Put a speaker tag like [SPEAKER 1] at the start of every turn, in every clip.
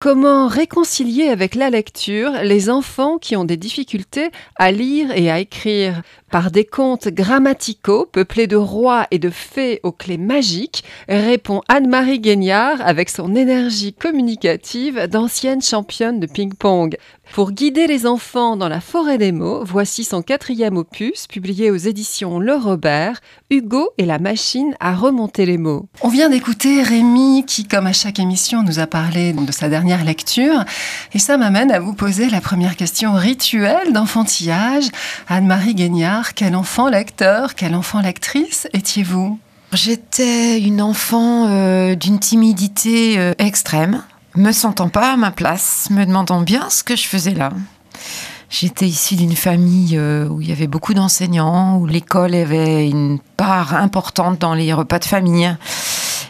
[SPEAKER 1] Comment réconcilier avec la lecture les enfants qui ont des difficultés à lire et à écrire Par des contes grammaticaux peuplés de rois et de fées aux clés magiques, répond Anne-Marie Guignard avec son énergie communicative d'ancienne championne de ping-pong. Pour guider les enfants dans la forêt des mots, voici son quatrième opus, publié aux éditions Le Robert, Hugo et la machine à remonter les mots. On vient d'écouter Rémi qui, comme à chaque émission, nous a parlé de sa dernière lecture. Et ça m'amène à vous poser la première question rituelle d'enfantillage. Anne-Marie Guignard, quel enfant lecteur, quel enfant lectrice étiez-vous?
[SPEAKER 2] J'étais une enfant euh, d'une timidité euh, extrême me sentant pas à ma place, me demandant bien ce que je faisais là. J'étais issue d'une famille euh, où il y avait beaucoup d'enseignants, où l'école avait une part importante dans les repas de famille.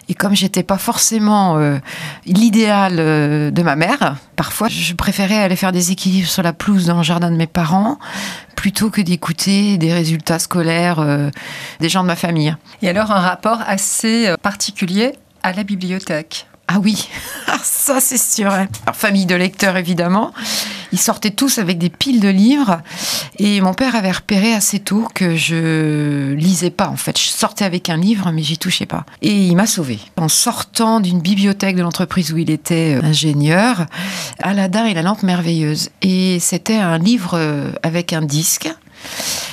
[SPEAKER 2] Et comme j'étais pas forcément euh, l'idéal euh, de ma mère, parfois je préférais aller faire des équilibres sur la pelouse dans le jardin de mes parents plutôt que d'écouter des résultats scolaires des gens de ma famille.
[SPEAKER 1] Et alors un rapport assez particulier à la bibliothèque?
[SPEAKER 2] Ah oui, ça c'est sûr. Hein. famille de lecteurs évidemment. Ils sortaient tous avec des piles de livres et mon père avait repéré assez tôt que je lisais pas en fait. Je sortais avec un livre mais j'y touchais pas. Et il m'a sauvé. En sortant d'une bibliothèque de l'entreprise où il était euh, ingénieur, Aladdin et la lampe merveilleuse. Et c'était un livre euh, avec un disque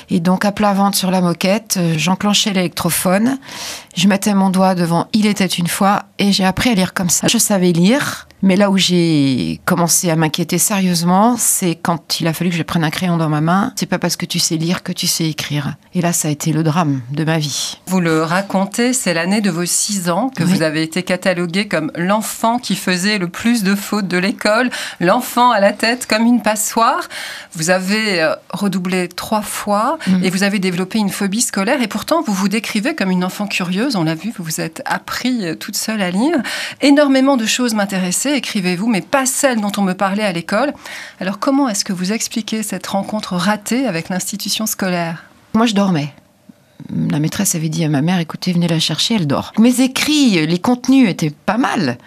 [SPEAKER 2] et donc, à plat ventre sur la moquette, euh, j'enclenchais l'électrophone, je mettais mon doigt devant Il était une fois et j'ai appris à lire comme ça. Je savais lire, mais là où j'ai commencé à m'inquiéter sérieusement, c'est quand il a fallu que je prenne un crayon dans ma main. C'est pas parce que tu sais lire que tu sais écrire. Et là, ça a été le drame de ma vie.
[SPEAKER 1] Vous le racontez, c'est l'année de vos six ans que vous avez été catalogué comme l'enfant qui faisait le plus de fautes de l'école, l'enfant à la tête comme une passoire. Vous avez euh, redoublé trois fois mm. et vous avez développé une phobie scolaire et pourtant vous vous décrivez comme une enfant curieuse. On l'a vu, vous vous êtes appris euh, toute seule à lire. Énormément de choses m'intéressaient écrivez-vous, mais pas celle dont on me parlait à l'école. Alors comment est-ce que vous expliquez cette rencontre ratée avec l'institution scolaire?
[SPEAKER 2] Moi, je dormais. La maîtresse avait dit à ma mère, écoutez, venez la chercher, elle dort. Mes écrits, les contenus étaient pas mal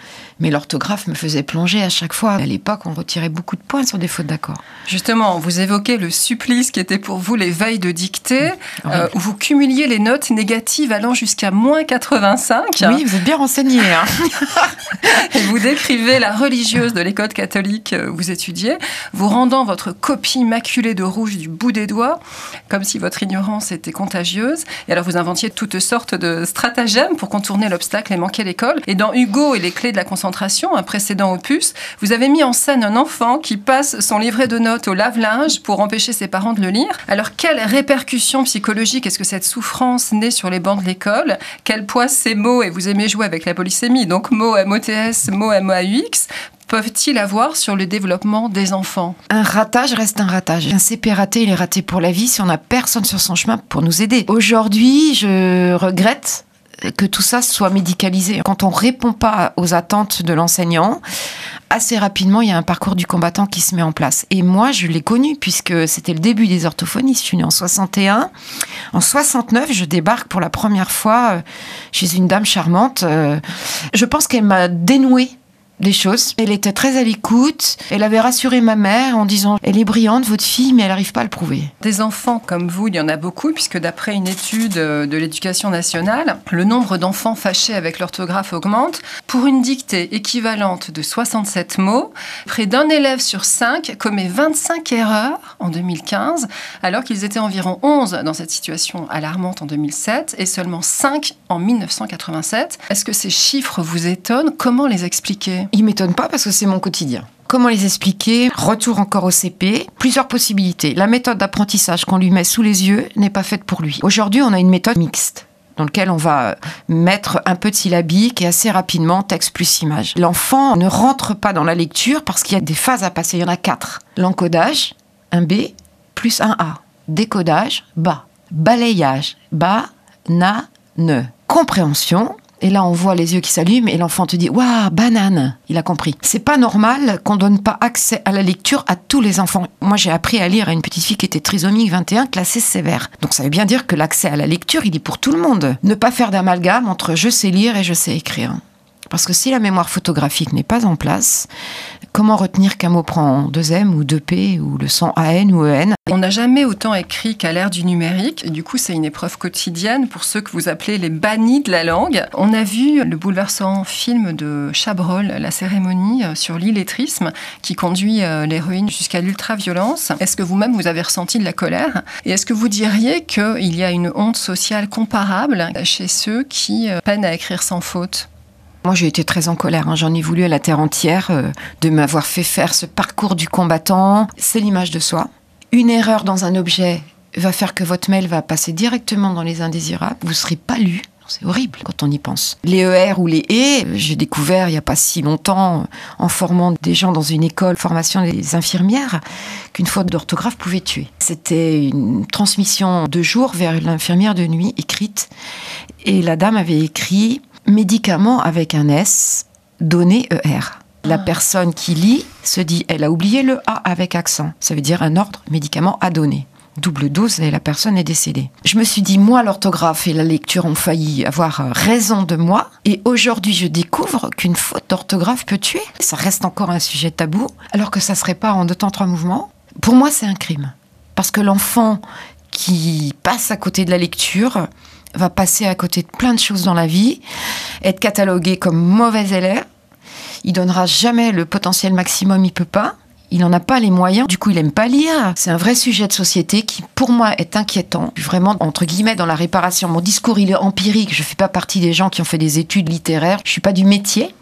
[SPEAKER 2] mais l'orthographe me faisait plonger à chaque fois. À l'époque, on retirait beaucoup de points sur des fautes d'accord.
[SPEAKER 1] Justement, vous évoquez le supplice qui était pour vous les veilles de dictée, euh, où vous cumuliez les notes négatives allant jusqu'à moins 85.
[SPEAKER 2] Oui, vous êtes bien renseigné. Hein.
[SPEAKER 1] Et vous décrivez la religieuse de l'école catholique où vous étudiez, vous rendant votre copie maculée de rouge du bout des doigts, comme si votre ignorance était contagieuse. Et alors vous inventiez toutes sortes de stratagèmes pour contourner l'obstacle et manquer l'école. Et dans Hugo et les clés de la concentration, un précédent opus, vous avez mis en scène un enfant qui passe son livret de notes au lave-linge pour empêcher ses parents de le lire. Alors, quelles répercussions psychologiques est-ce que cette souffrance naît sur les bancs de l'école? Quel poids ces mots, et vous aimez jouer avec la polysémie, donc mots MOTS, mots MAUX, peuvent-ils avoir sur le développement des enfants?
[SPEAKER 2] Un ratage reste un ratage. Un CP raté, il est raté pour la vie si on n'a personne sur son chemin pour nous aider. Aujourd'hui, je regrette que tout ça soit médicalisé. Quand on répond pas aux attentes de l'enseignant, assez rapidement, il y a un parcours du combattant qui se met en place. Et moi, je l'ai connu puisque c'était le début des orthophonies. Je suis née en 61. En 69, je débarque pour la première fois euh, chez une dame charmante. Euh, je pense qu'elle m'a dénoué des choses. Elle était très à l'écoute. Elle avait rassuré ma mère en disant Elle est brillante, votre fille, mais elle n'arrive pas à le prouver.
[SPEAKER 1] Des enfants comme vous, il y en a beaucoup, puisque d'après une étude de l'éducation nationale, le nombre d'enfants fâchés avec l'orthographe augmente. Pour une dictée équivalente de 67 mots, près d'un élève sur cinq commet 25 erreurs en 2015, alors qu'ils étaient environ 11 dans cette situation alarmante en 2007 et seulement 5 en 1987. Est-ce que ces chiffres vous étonnent? Comment les expliquer?
[SPEAKER 2] Il m'étonne pas parce que c'est mon quotidien. Comment les expliquer? Retour encore au CP. Plusieurs possibilités. La méthode d'apprentissage qu'on lui met sous les yeux n'est pas faite pour lui. Aujourd'hui, on a une méthode mixte dans laquelle on va mettre un peu de syllabique et assez rapidement texte plus image. L'enfant ne rentre pas dans la lecture parce qu'il y a des phases à passer. Il y en a quatre. L'encodage, un B plus un A. Décodage, bas. Balayage, bas, na, ne. Compréhension, et là, on voit les yeux qui s'allument et l'enfant te dit Waouh, banane Il a compris. C'est pas normal qu'on donne pas accès à la lecture à tous les enfants. Moi, j'ai appris à lire à une petite fille qui était trisomique 21, classée sévère. Donc, ça veut bien dire que l'accès à la lecture, il est pour tout le monde. Ne pas faire d'amalgame entre je sais lire et je sais écrire. Parce que si la mémoire photographique n'est pas en place, Comment retenir qu'un mot prend deux M ou deux P ou le son AN ou EN
[SPEAKER 1] On n'a jamais autant écrit qu'à l'ère du numérique. Et du coup, c'est une épreuve quotidienne pour ceux que vous appelez les bannis de la langue. On a vu le bouleversant film de Chabrol, La cérémonie euh, sur l'illettrisme, qui conduit euh, l'héroïne jusqu'à l'ultra-violence. Est-ce que vous-même, vous avez ressenti de la colère? Et est-ce que vous diriez qu'il y a une honte sociale comparable chez ceux qui euh, peinent à écrire sans faute?
[SPEAKER 2] Moi, j'ai été très en colère. Hein. J'en ai voulu à la terre entière euh, de m'avoir fait faire ce parcours du combattant. C'est l'image de soi. Une erreur dans un objet va faire que votre mail va passer directement dans les indésirables. Vous ne serez pas lu. C'est horrible quand on y pense. Les ER ou les E, j'ai découvert il n'y a pas si longtemps, en formant des gens dans une école formation des infirmières, qu'une faute d'orthographe pouvait tuer. C'était une transmission de jour vers l'infirmière de nuit écrite. Et la dame avait écrit médicament avec un S, donné ER. La ah. personne qui lit se dit, elle a oublié le A avec accent. Ça veut dire un ordre médicament à donner. Double dose et la personne est décédée. Je me suis dit, moi, l'orthographe et la lecture ont failli avoir raison de moi. Et aujourd'hui, je découvre qu'une faute d'orthographe peut tuer. Ça reste encore un sujet tabou, alors que ça serait pas en deux temps, trois mouvements. Pour moi, c'est un crime. Parce que l'enfant qui passe à côté de la lecture, va passer à côté de plein de choses dans la vie, être catalogué comme mauvais élève. Il donnera jamais le potentiel maximum, il peut pas. Il n'en a pas les moyens, du coup il aime pas lire. C'est un vrai sujet de société qui, pour moi, est inquiétant. Vraiment, entre guillemets, dans la réparation. Mon discours, il est empirique. Je fais pas partie des gens qui ont fait des études littéraires. Je suis pas du métier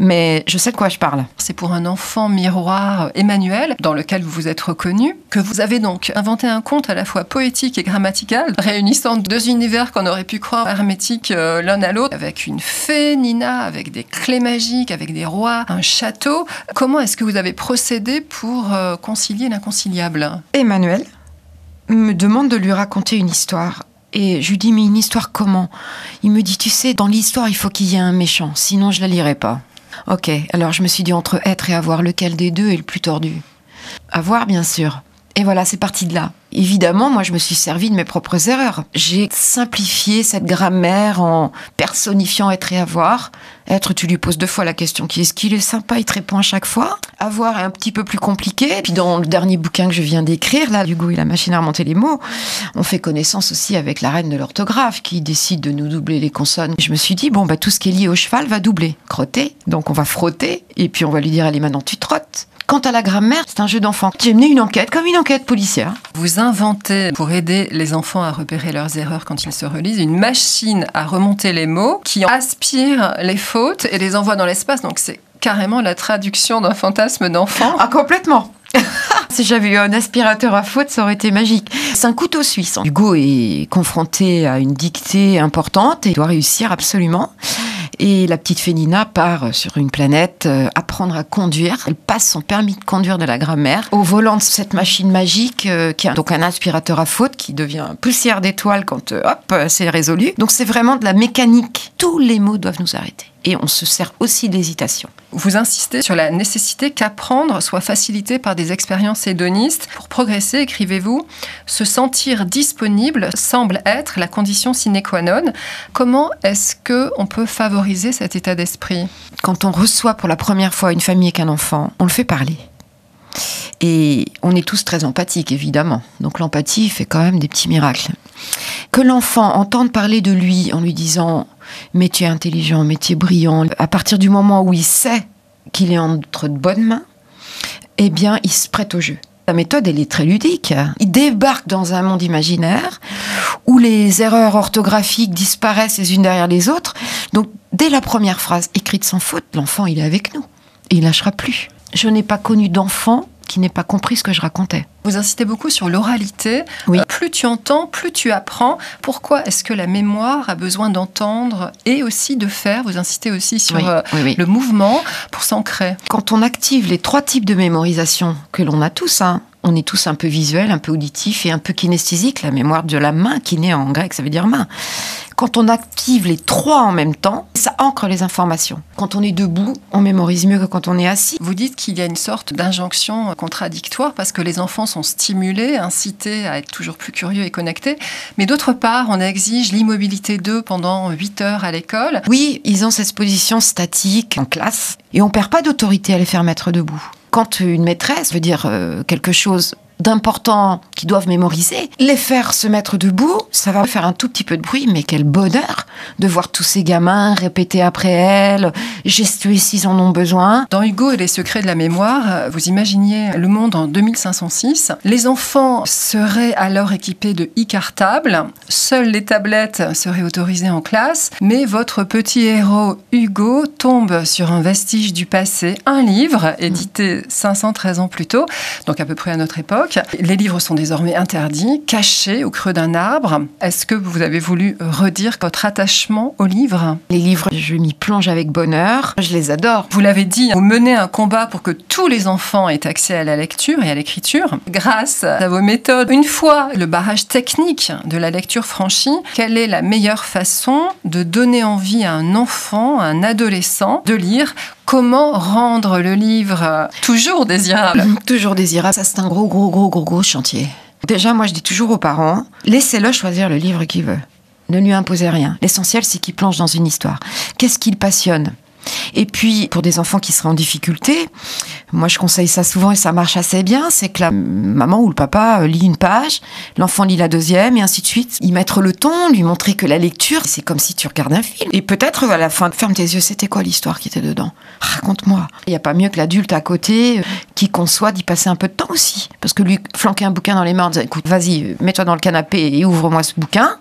[SPEAKER 2] mais je sais de quoi je parle.
[SPEAKER 1] C'est pour un enfant miroir Emmanuel, dans lequel vous vous êtes reconnu, que vous avez donc inventé un conte à la fois poétique et grammatical, réunissant deux univers qu'on aurait pu croire hermétiques euh, l'un à l'autre, avec une fée, Nina, avec des clés magiques, avec des rois, un château. Comment est-ce que vous avez procédé pour euh, concilier l'inconciliable?
[SPEAKER 2] Emmanuel me demande de lui raconter une histoire. Et je lui dis, mais une histoire comment? Il me dit, tu sais, dans l'histoire, il faut qu'il y ait un méchant, sinon je la lirai pas. Ok, alors je me suis dit entre être et avoir, lequel des deux est le plus tordu? Avoir, bien sûr. Et voilà, c'est parti de là. Évidemment, moi, je me suis servi de mes propres erreurs. J'ai simplifié cette grammaire en personnifiant être et avoir. Être, tu lui poses deux fois la question qui est-ce qu'il est sympa, il te répond à chaque fois. Avoir est un petit peu plus compliqué. Puis dans le dernier bouquin que je viens d'écrire, là, Hugo et la machine à remonter les mots, on fait connaissance aussi avec la reine de l'orthographe qui décide de nous doubler les consonnes. Je me suis dit, bon, bah, tout ce qui est lié au cheval va doubler. Crotter, donc on va frotter, et puis on va lui dire, allez, maintenant tu trottes. Quant à la grammaire, c'est un jeu d'enfant. J'ai mené une enquête, comme une enquête policière.
[SPEAKER 1] Vous inventez, pour aider les enfants à repérer leurs erreurs quand ils se relisent, une machine à remonter les mots qui aspire les fautes et les envoie dans l'espace. Donc c'est carrément la traduction d'un fantasme d'enfant.
[SPEAKER 2] Ah, complètement si j'avais eu un aspirateur à faute, ça aurait été magique. C'est un couteau suisse. Hugo est confronté à une dictée importante et doit réussir absolument. Et la petite Fénina part sur une planète euh, apprendre à conduire. Elle passe son permis de conduire de la grammaire au volant de cette machine magique euh, qui a donc un aspirateur à faute qui devient poussière d'étoile quand euh, hop, c'est résolu. Donc c'est vraiment de la mécanique. Tous les mots doivent nous arrêter et on se sert aussi d'hésitation.
[SPEAKER 1] Vous insistez sur la nécessité qu'apprendre soit facilité par des expériences hédonistes. Pour progresser, écrivez-vous, se sentir disponible semble être la condition sine qua non. Comment est-ce que on peut favoriser cet état d'esprit?
[SPEAKER 2] Quand on reçoit pour la première fois une famille avec un enfant, on le fait parler. Et on est tous très empathiques, évidemment. Donc l'empathie fait quand même des petits miracles. Que l'enfant entende parler de lui en lui disant mais tu es intelligent, mais tu es brillant, à partir du moment où il sait qu'il est entre de bonnes mains, eh bien, il se prête au jeu. La méthode, elle est très ludique. Il débarque dans un monde imaginaire où les erreurs orthographiques disparaissent les unes derrière les autres. Donc, dès la première phrase écrite sans faute, l'enfant, il est avec nous. Et il lâchera plus. Je n'ai pas connu d'enfant qui n'ait pas compris ce que je racontais.
[SPEAKER 1] Vous insistez beaucoup sur l'oralité.
[SPEAKER 2] Oui. Euh,
[SPEAKER 1] plus tu entends, plus tu apprends. Pourquoi est-ce que la mémoire a besoin d'entendre et aussi de faire? Vous insistez aussi sur euh, le mouvement pour s'ancrer.
[SPEAKER 2] Quand on active les trois types de mémorisation que l'on a tous, hein, on est tous un peu visuel, un peu auditif et un peu kinesthésique. La mémoire de la main, qui naît en grec, ça veut dire main. Quand on active les trois en même temps, ça ancre les informations. Quand on est debout, on mémorise mieux que quand on est assis.
[SPEAKER 1] Vous dites qu'il y a une sorte d'injonction contradictoire parce que les enfants sont stimulés, incités à être toujours plus curieux et connectés. Mais d'autre part, on exige l'immobilité d'eux pendant 8 heures à l'école.
[SPEAKER 2] Oui, ils ont cette position statique en classe et on perd pas d'autorité à les faire mettre debout. Quand une maîtresse veut dire euh, quelque chose d'important qu'ils doivent mémoriser, les faire se mettre debout, ça va faire un tout petit peu de bruit, mais quel bonheur de voir tous ces gamins répéter après elle, gestuer s'ils en ont besoin.
[SPEAKER 1] Dans Hugo et les secrets de la mémoire, vous imaginiez le monde en 2506. Les enfants seraient alors équipés de e-cartables, seules les tablettes seraient autorisées en classe, mais votre petit héros Hugo tombe sur un vestige du passé, un livre édité 513 ans plus tôt, donc à peu près à notre époque. Les livres sont désormais interdits, cachés au creux d'un arbre. Est-ce que vous avez voulu redire votre attachement aux livres?
[SPEAKER 2] Les livres, je m'y plonge avec bonheur. Je les adore.
[SPEAKER 1] Vous l'avez dit, vous menez un combat pour que tous les enfants aient accès à la lecture et à l'écriture. Grâce à vos méthodes, une fois le barrage technique de la lecture franchi, quelle est la meilleure façon de donner envie à un enfant, à un adolescent, de lire Comment rendre le livre toujours désirable
[SPEAKER 2] Toujours désirable, ça c'est un gros, gros, gros, gros, gros chantier. Déjà, moi je dis toujours aux parents, laissez-le choisir le livre qu'il veut. Ne lui imposez rien. L'essentiel, c'est qu'il plonge dans une histoire. Qu'est-ce qui le passionne? Et puis, pour des enfants qui seraient en difficulté, moi je conseille ça souvent et ça marche assez bien, c'est que la maman ou le papa lit une page, l'enfant lit la deuxième et ainsi de suite. Y mettre le ton, lui montrer que la lecture, c'est comme si tu regardes un film. Et peut-être à la fin, ferme tes yeux, c'était quoi l'histoire qui était dedans? Raconte-moi. Il n'y a pas mieux que l'adulte à côté euh, qui conçoit d'y passer un peu de temps aussi. Parce que lui, flanquer un bouquin dans les mains, écoute, vas-y, mets-toi dans le canapé et ouvre-moi ce bouquin,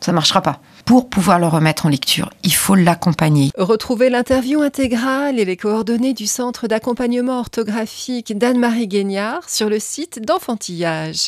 [SPEAKER 2] ça marchera pas pour pouvoir le remettre en lecture, il faut l'accompagner.
[SPEAKER 1] Retrouvez l'interview intégrale et les coordonnées du Centre d'accompagnement orthographique d'Anne-Marie Guignard sur le site d'Enfantillage.